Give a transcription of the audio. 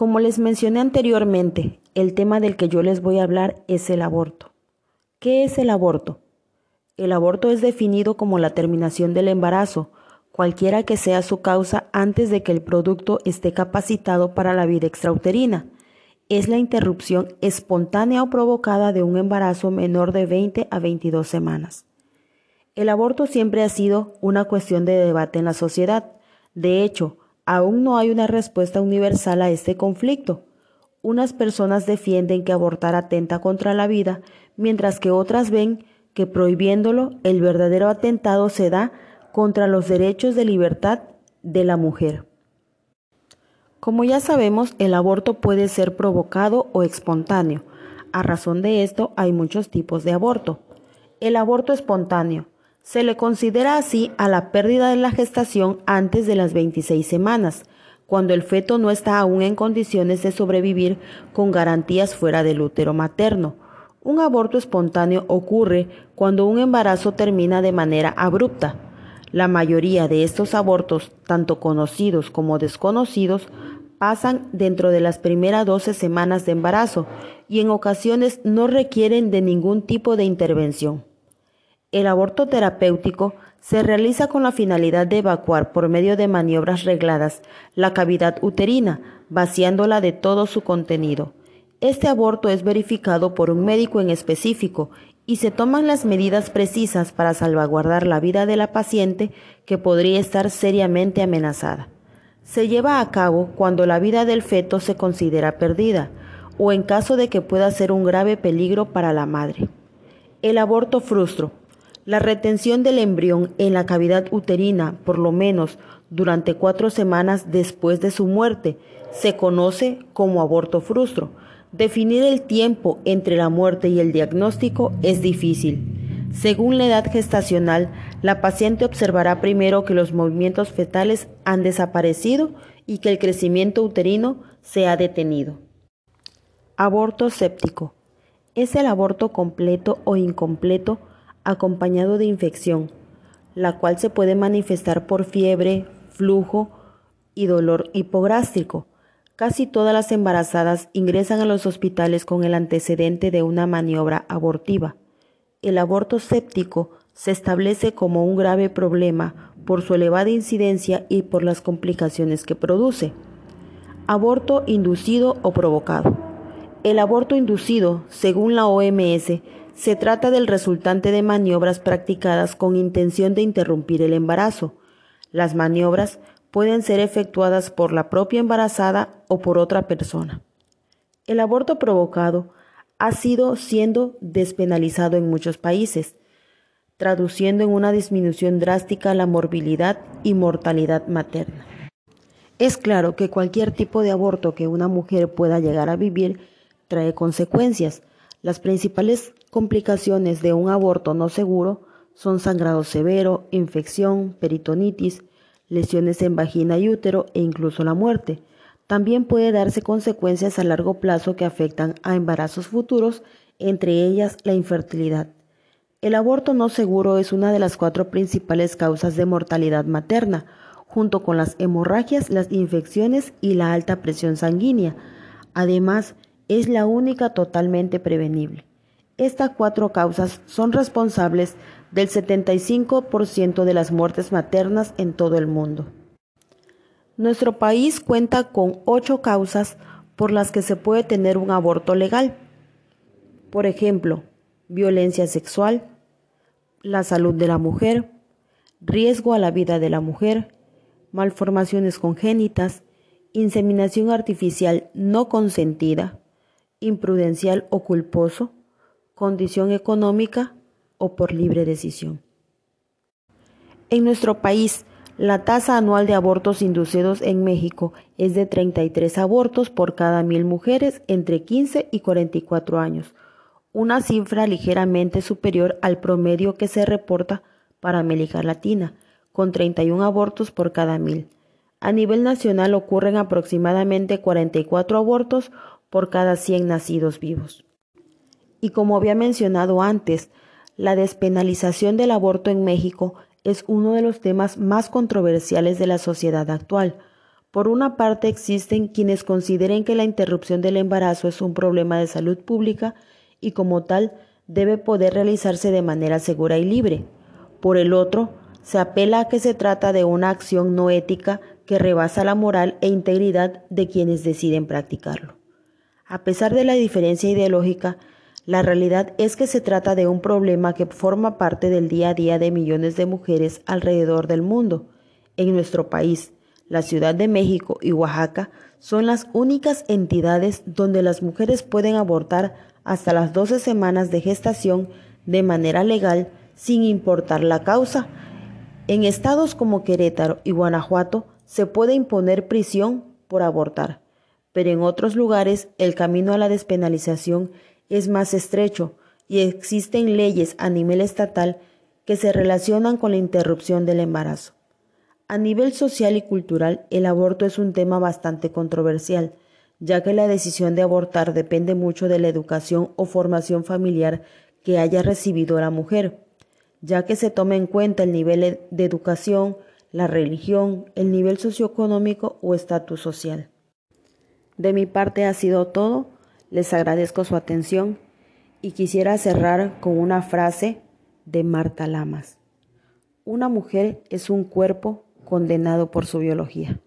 Como les mencioné anteriormente, el tema del que yo les voy a hablar es el aborto. ¿Qué es el aborto? El aborto es definido como la terminación del embarazo, cualquiera que sea su causa antes de que el producto esté capacitado para la vida extrauterina. Es la interrupción espontánea o provocada de un embarazo menor de 20 a 22 semanas. El aborto siempre ha sido una cuestión de debate en la sociedad. De hecho, aún no hay una respuesta universal a este conflicto. Unas personas defienden que abortar atenta contra la vida, mientras que otras ven que prohibiéndolo el verdadero atentado se da contra los derechos de libertad de la mujer. Como ya sabemos, el aborto puede ser provocado o espontáneo. A razón de esto, hay muchos tipos de aborto. El aborto espontáneo se le considera así a la pérdida de la gestación antes de las 26 semanas, cuando el feto no está aún en condiciones de sobrevivir con garantías fuera del útero materno. Un aborto espontáneo ocurre cuando un embarazo termina de manera abrupta, la mayoría de estos abortos, tanto conocidos como desconocidos, pasan dentro de las primeras 12 semanas de embarazo y en ocasiones no requieren de ningún tipo de intervención. El aborto terapéutico se realiza con la finalidad de evacuar por medio de maniobras regladas la cavidad uterina, vaciándola de todo su contenido. Este aborto es verificado por un médico en específico y se toman las medidas precisas para salvaguardar la vida de la paciente que podría estar seriamente amenazada. Se lleva a cabo cuando la vida del feto se considera perdida o en caso de que pueda ser un grave peligro para la madre. El aborto frustro. La retención del embrión en la cavidad uterina por lo menos durante cuatro semanas después de su muerte se conoce como aborto frustro Definir el tiempo entre la muerte y el diagnóstico es difícil. Según la edad gestacional, la paciente observará primero que los movimientos fetales han desaparecido y que el crecimiento uterino se ha detenido. Aborto séptico. Es el aborto completo o incompleto acompañado de infección, la cual se puede manifestar por fiebre, flujo y dolor hipogástrico Casi todas las embarazadas ingresan a los hospitales con el antecedente de una maniobra abortiva. El aborto séptico se establece como un grave problema por su elevada incidencia y por las complicaciones que produce. Aborto inducido o provocado. El aborto inducido, según la OMS, se trata del resultante de maniobras practicadas con intención de interrumpir el embarazo. Las maniobras pueden ser efectuadas por la propia embarazada o por otra persona. El aborto provocado ha sido siendo despenalizado en muchos países, traduciendo en una disminución drástica la morbilidad y mortalidad materna. Es claro que cualquier tipo de aborto que una mujer pueda llegar a vivir trae consecuencias. Las principales complicaciones de un aborto no seguro son sangrado severo, infección, peritonitis, lesiones en vagina y útero e incluso la muerte. También puede darse consecuencias a largo plazo que afectan a embarazos futuros, entre ellas la infertilidad. El aborto no seguro es una de las cuatro principales causas de mortalidad materna, junto con las hemorragias, las infecciones y la alta presión sanguínea. Además, es la única totalmente prevenible. Estas cuatro causas son responsables del 75% de las muertes maternas en todo el mundo. Nuestro país cuenta con ocho causas por las que se puede tener un aborto legal. Por ejemplo, violencia sexual, la salud de la mujer, riesgo a la vida de la mujer, malformaciones congénitas, inseminación artificial no consentida, imprudencial o culposo, condición económica o por libre decisión. En nuestro país, la tasa anual de abortos inducidos en México es de 33 abortos por cada mil mujeres entre 15 y 44 años, una cifra ligeramente superior al promedio que se reporta para América Latina, con 31 abortos por cada mil. A nivel nacional ocurren aproximadamente 44 abortos por cada 100 nacidos vivos. Y como había mencionado antes, la despenalización del aborto en México es uno de los temas más controversiales de la sociedad actual, Por una parte existen quienes consideren que la interrupción del embarazo es un problema de salud pública y como tal debe poder realizarse de manera segura y libre. Por el otro, se apela a que se trata de una acción no ética que rebasa la moral e integridad de quienes deciden practicarlo. A pesar de la diferencia ideológica, la realidad es que se trata de un problema que forma parte del día a día de millones de mujeres alrededor del mundo. En nuestro país, la Ciudad de México y Oaxaca son las únicas entidades donde las mujeres pueden abortar hasta las 12 semanas de gestación de manera legal sin importar la causa. En estados como Querétaro y Guanajuato se puede imponer prisión por abortar, pero en otros lugares el camino a la despenalización es más estrecho y existen leyes a nivel estatal que se relacionan con la interrupción del embarazo. A nivel social y cultural, el aborto es un tema bastante controversial, ya que la decisión de abortar depende mucho de la educación o formación familiar que haya recibido la mujer, ya que se toma en cuenta el nivel de educación, la religión, el nivel socioeconómico o estatus social. De mi parte ha sido todo, les agradezco su atención y quisiera cerrar con una frase de Marta Lamas. Una mujer es un cuerpo condenado por su biología.